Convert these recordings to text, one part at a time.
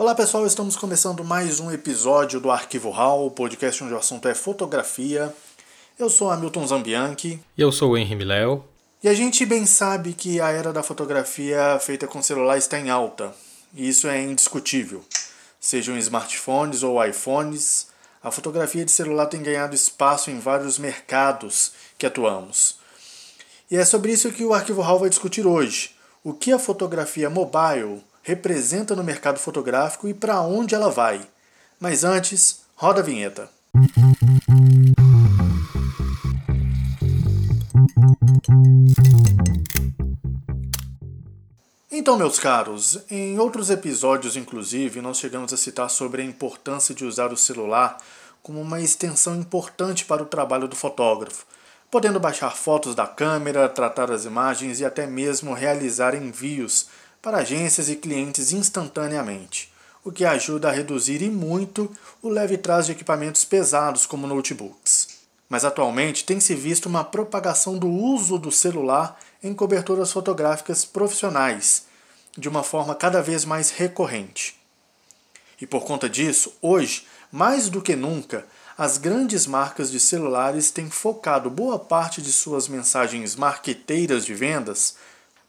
Olá pessoal, estamos começando mais um episódio do Arquivo HAL, o podcast onde o assunto é fotografia. Eu sou Hamilton Zambianchi. E eu sou o Henry Miléo. E a gente bem sabe que a era da fotografia feita com celular está em alta. E isso é indiscutível. Sejam smartphones ou iPhones, a fotografia de celular tem ganhado espaço em vários mercados que atuamos. E é sobre isso que o Arquivo HAL vai discutir hoje. O que a fotografia mobile representa no mercado fotográfico e para onde ela vai. Mas antes, roda a vinheta. Então, meus caros, em outros episódios, inclusive, nós chegamos a citar sobre a importância de usar o celular como uma extensão importante para o trabalho do fotógrafo, podendo baixar fotos da câmera, tratar as imagens e até mesmo realizar envios para agências e clientes instantaneamente, o que ajuda a reduzir e muito o leve trás de equipamentos pesados como notebooks. Mas atualmente tem-se visto uma propagação do uso do celular em coberturas fotográficas profissionais, de uma forma cada vez mais recorrente. E por conta disso, hoje, mais do que nunca, as grandes marcas de celulares têm focado boa parte de suas mensagens marqueteiras de vendas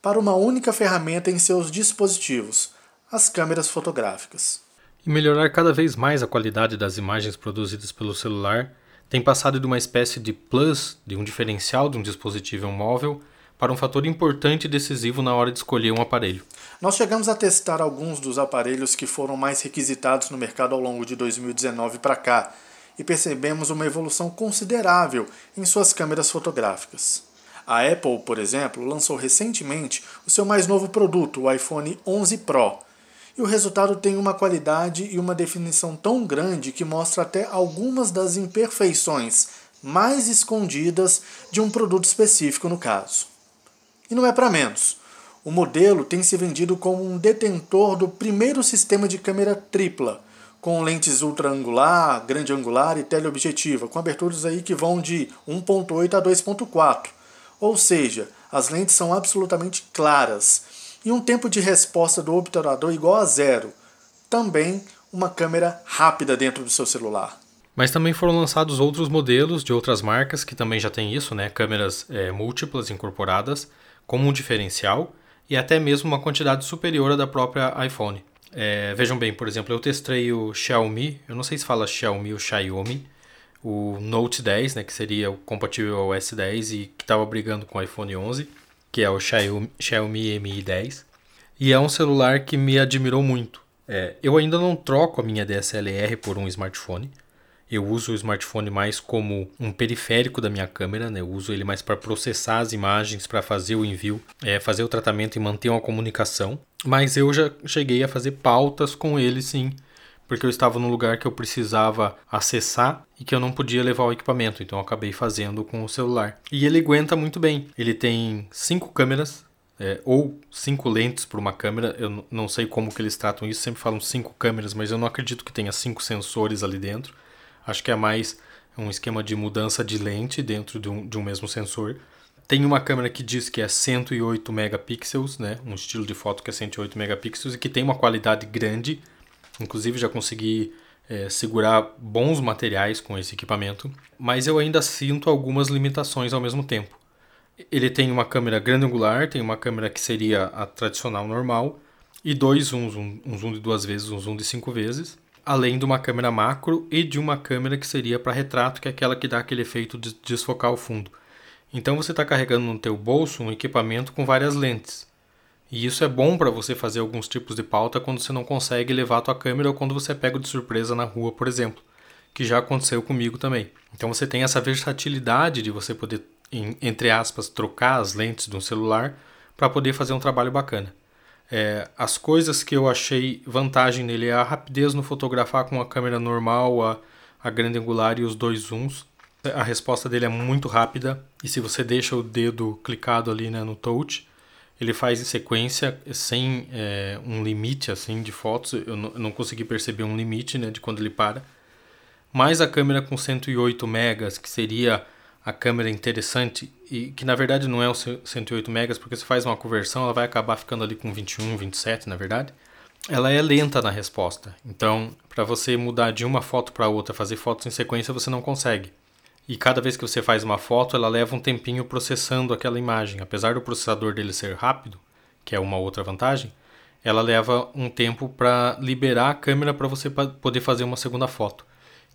para uma única ferramenta em seus dispositivos, as câmeras fotográficas. E melhorar cada vez mais a qualidade das imagens produzidas pelo celular tem passado de uma espécie de plus, de um diferencial de um dispositivo móvel, para um fator importante e decisivo na hora de escolher um aparelho. Nós chegamos a testar alguns dos aparelhos que foram mais requisitados no mercado ao longo de 2019 para cá e percebemos uma evolução considerável em suas câmeras fotográficas. A Apple, por exemplo, lançou recentemente o seu mais novo produto, o iPhone 11 Pro. E o resultado tem uma qualidade e uma definição tão grande que mostra até algumas das imperfeições mais escondidas de um produto específico no caso. E não é para menos. O modelo tem se vendido como um detentor do primeiro sistema de câmera tripla, com lentes ultra angular, grande angular e teleobjetiva, com aberturas aí que vão de 1.8 a 2.4 ou seja, as lentes são absolutamente claras e um tempo de resposta do obturador igual a zero. Também uma câmera rápida dentro do seu celular. Mas também foram lançados outros modelos de outras marcas que também já têm isso, né? Câmeras é, múltiplas incorporadas como um diferencial e até mesmo uma quantidade superior à da própria iPhone. É, vejam bem, por exemplo, eu testei o Xiaomi, eu não sei se fala Xiaomi ou Xiaomi, o Note 10, né, que seria compatível ao S10 e que estava brigando com o iPhone 11, que é o Xiaomi, Xiaomi Mi 10. E é um celular que me admirou muito. É, eu ainda não troco a minha DSLR por um smartphone. Eu uso o smartphone mais como um periférico da minha câmera, né? Eu uso ele mais para processar as imagens, para fazer o envio, é, fazer o tratamento e manter uma comunicação. Mas eu já cheguei a fazer pautas com ele, sim, porque eu estava num lugar que eu precisava acessar e que eu não podia levar o equipamento, então eu acabei fazendo com o celular. E ele aguenta muito bem. Ele tem cinco câmeras, é, ou cinco lentes por uma câmera. Eu não sei como que eles tratam isso, sempre falam cinco câmeras, mas eu não acredito que tenha cinco sensores ali dentro. Acho que é mais um esquema de mudança de lente dentro de um, de um mesmo sensor. Tem uma câmera que diz que é 108 megapixels, né? um estilo de foto que é 108 megapixels e que tem uma qualidade grande Inclusive já consegui é, segurar bons materiais com esse equipamento, mas eu ainda sinto algumas limitações ao mesmo tempo. Ele tem uma câmera grande angular, tem uma câmera que seria a tradicional normal e dois zooms, um, um zoom de duas vezes, um zoom de cinco vezes, além de uma câmera macro e de uma câmera que seria para retrato, que é aquela que dá aquele efeito de desfocar o fundo. Então você está carregando no teu bolso um equipamento com várias lentes. E isso é bom para você fazer alguns tipos de pauta quando você não consegue levar a tua câmera ou quando você pega de surpresa na rua, por exemplo, que já aconteceu comigo também. Então você tem essa versatilidade de você poder, entre aspas, trocar as lentes de um celular para poder fazer um trabalho bacana. É, as coisas que eu achei vantagem nele é a rapidez no fotografar com a câmera normal, a, a grande angular e os dois zooms. A resposta dele é muito rápida e se você deixa o dedo clicado ali né, no touch, ele faz em sequência sem é, um limite assim de fotos. Eu não, eu não, consegui perceber um limite né, de quando ele para. Mas a câmera com 108 megas, que seria a câmera interessante e que na verdade não é o 108 megas, porque se faz uma conversão, ela vai acabar ficando ali com 21, 27, na verdade. ela é lenta na resposta. Então, para você mudar de uma foto para outra, fazer fotos em sequência, você não consegue. E cada vez que você faz uma foto, ela leva um tempinho processando aquela imagem. Apesar do processador dele ser rápido, que é uma outra vantagem, ela leva um tempo para liberar a câmera para você poder fazer uma segunda foto.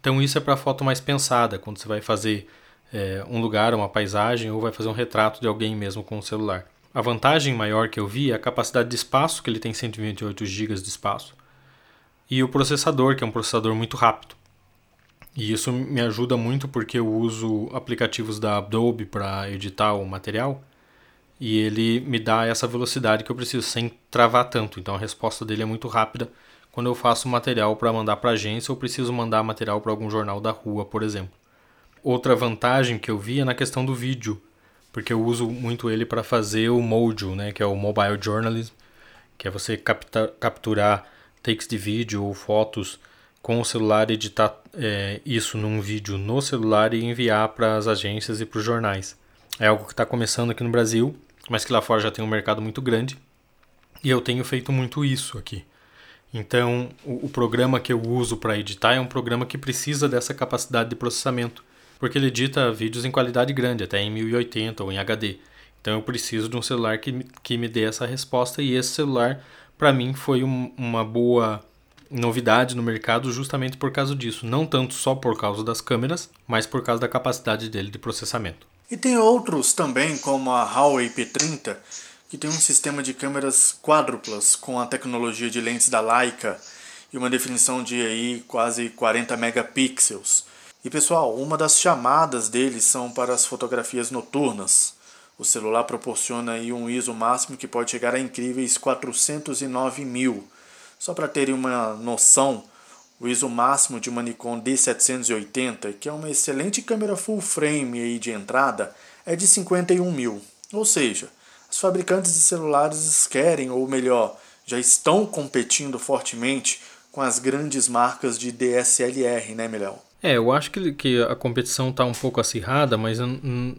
Então isso é para foto mais pensada, quando você vai fazer é, um lugar, uma paisagem ou vai fazer um retrato de alguém mesmo com o celular. A vantagem maior que eu vi é a capacidade de espaço, que ele tem 128 GB de espaço, e o processador, que é um processador muito rápido. E isso me ajuda muito porque eu uso aplicativos da Adobe para editar o material e ele me dá essa velocidade que eu preciso sem travar tanto. Então a resposta dele é muito rápida quando eu faço material para mandar para agência ou preciso mandar material para algum jornal da rua, por exemplo. Outra vantagem que eu vi é na questão do vídeo porque eu uso muito ele para fazer o Mojo, né, que é o Mobile Journalism, que é você capta, capturar takes de vídeo ou fotos com o celular, editar é, isso num vídeo no celular e enviar para as agências e para os jornais. É algo que está começando aqui no Brasil, mas que lá fora já tem um mercado muito grande e eu tenho feito muito isso aqui. Então, o, o programa que eu uso para editar é um programa que precisa dessa capacidade de processamento porque ele edita vídeos em qualidade grande, até em 1080 ou em HD. Então eu preciso de um celular que, que me dê essa resposta e esse celular para mim foi um, uma boa novidade no mercado justamente por causa disso, não tanto só por causa das câmeras, mas por causa da capacidade dele de processamento. E tem outros também, como a Huawei P30, que tem um sistema de câmeras quádruplas com a tecnologia de lentes da Leica e uma definição de aí quase 40 megapixels. E pessoal, uma das chamadas deles são para as fotografias noturnas. O celular proporciona aí um ISO máximo que pode chegar a incríveis 409 mil. Só para terem uma noção, o ISO máximo de uma Nikon D780, que é uma excelente câmera full frame aí de entrada, é de 51 mil. Ou seja, os fabricantes de celulares querem, ou melhor, já estão competindo fortemente com as grandes marcas de DSLR, né, Melhor? É, eu acho que, que a competição está um pouco acirrada, mas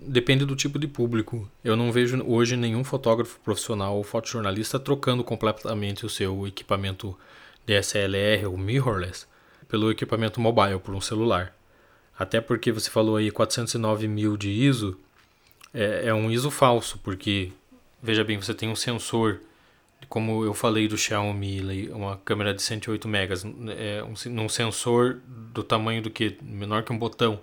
depende do tipo de público. Eu não vejo hoje nenhum fotógrafo profissional ou fotojornalista trocando completamente o seu equipamento DSLR ou mirrorless pelo equipamento mobile, por um celular. Até porque você falou aí 409 mil de ISO, é, é um ISO falso, porque, veja bem, você tem um sensor como eu falei do Xiaomi, uma câmera de 108 megas, é um, sensor do tamanho do que menor que um botão.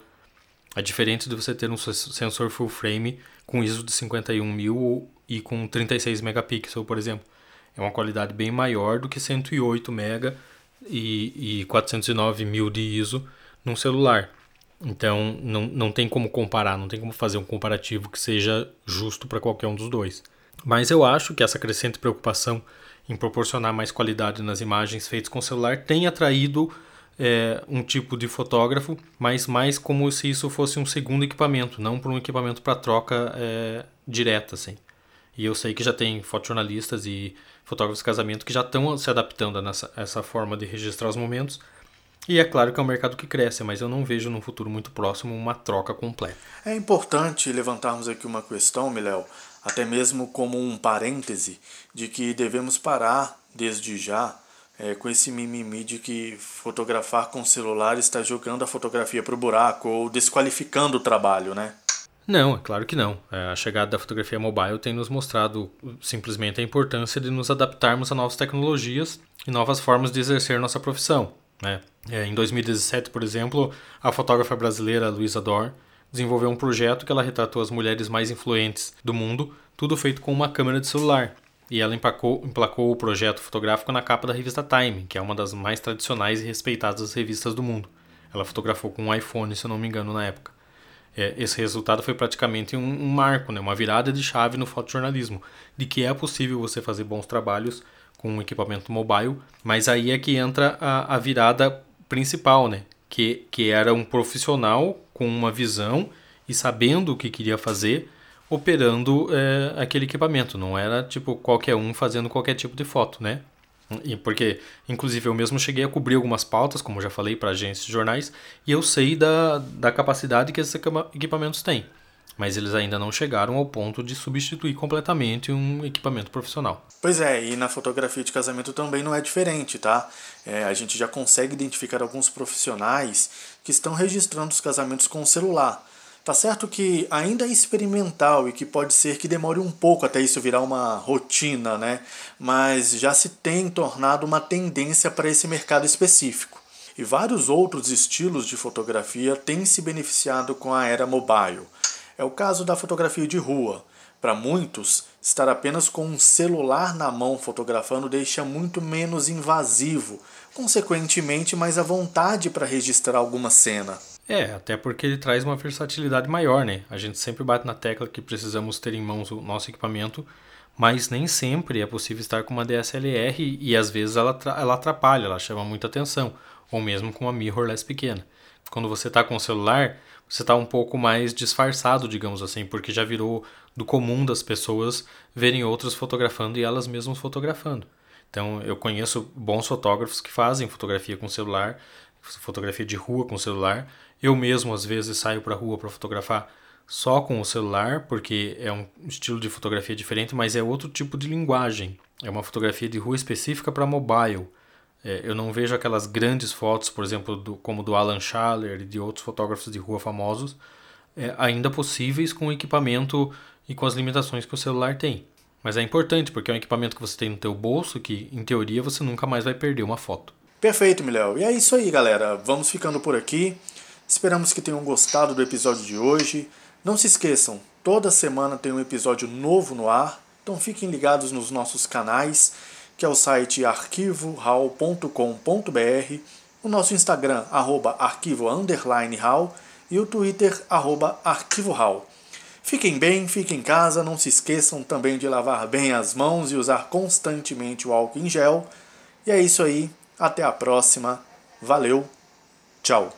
É diferente de você ter um sensor full frame com ISO de 51 mil e com 36 megapixels, por exemplo. É uma qualidade bem maior do que 108 mega e, e 409 mil de ISO num celular. Então não, não tem como comparar, não tem como fazer um comparativo que seja justo para qualquer um dos dois. Mas eu acho que essa crescente preocupação em proporcionar mais qualidade nas imagens feitas com celular tem atraído é, um tipo de fotógrafo, mas mais como se isso fosse um segundo equipamento, não por um equipamento para troca é, direta. Assim. E eu sei que já tem fotojornalistas e fotógrafos de casamento que já estão se adaptando a nessa, essa forma de registrar os momentos. E é claro que é um mercado que cresce, mas eu não vejo num futuro muito próximo uma troca completa. É importante levantarmos aqui uma questão, Miléo até mesmo como um parêntese de que devemos parar desde já é, com esse mimimi de que fotografar com celular está jogando a fotografia para o buraco ou desqualificando o trabalho, né? Não, é claro que não. É, a chegada da fotografia mobile tem nos mostrado simplesmente a importância de nos adaptarmos a novas tecnologias e novas formas de exercer nossa profissão. Né? É, em 2017, por exemplo, a fotógrafa brasileira Luisa Dor desenvolveu um projeto que ela retratou as mulheres mais influentes do mundo, tudo feito com uma câmera de celular. E ela empacou, emplacou o projeto fotográfico na capa da revista Time, que é uma das mais tradicionais e respeitadas revistas do mundo. Ela fotografou com um iPhone, se eu não me engano, na época. É, esse resultado foi praticamente um, um, marco, né, uma virada de chave no fotojornalismo, de que é possível você fazer bons trabalhos com um equipamento mobile, mas aí é que entra a, a virada principal, né, que, que era um profissional com uma visão e sabendo o que queria fazer, operando é, aquele equipamento. Não era tipo qualquer um fazendo qualquer tipo de foto, né? E porque, inclusive, eu mesmo cheguei a cobrir algumas pautas, como já falei, para agências de jornais, e eu sei da, da capacidade que esses equipamentos têm. Mas eles ainda não chegaram ao ponto de substituir completamente um equipamento profissional. Pois é, e na fotografia de casamento também não é diferente, tá? É, a gente já consegue identificar alguns profissionais que estão registrando os casamentos com o celular. Tá certo que ainda é experimental e que pode ser que demore um pouco até isso virar uma rotina, né? Mas já se tem tornado uma tendência para esse mercado específico. E vários outros estilos de fotografia têm se beneficiado com a era mobile. É o caso da fotografia de rua. Para muitos, estar apenas com um celular na mão fotografando deixa muito menos invasivo, consequentemente mais à vontade para registrar alguma cena. É, até porque ele traz uma versatilidade maior, né? A gente sempre bate na tecla que precisamos ter em mãos o nosso equipamento, mas nem sempre é possível estar com uma DSLR e às vezes ela, ela atrapalha, ela chama muita atenção, ou mesmo com uma mirrorless pequena. Quando você está com o celular, você está um pouco mais disfarçado, digamos assim, porque já virou do comum das pessoas verem outros fotografando e elas mesmas fotografando. Então, eu conheço bons fotógrafos que fazem fotografia com celular, fotografia de rua com celular. Eu mesmo, às vezes, saio para a rua para fotografar só com o celular, porque é um estilo de fotografia diferente, mas é outro tipo de linguagem. É uma fotografia de rua específica para mobile. É, eu não vejo aquelas grandes fotos, por exemplo, do, como do Alan Schaller e de outros fotógrafos de rua famosos, é, ainda possíveis com o equipamento e com as limitações que o celular tem. Mas é importante porque é um equipamento que você tem no teu bolso que, em teoria, você nunca mais vai perder uma foto. Perfeito, Miléo. E é isso aí, galera. Vamos ficando por aqui. Esperamos que tenham gostado do episódio de hoje. Não se esqueçam, toda semana tem um episódio novo no ar, então fiquem ligados nos nossos canais que é o site arquivohall.com.br, o nosso Instagram, arroba arquivo underline hall, e o Twitter, arroba arquivo hall. Fiquem bem, fiquem em casa, não se esqueçam também de lavar bem as mãos e usar constantemente o álcool em gel. E é isso aí, até a próxima, valeu, tchau!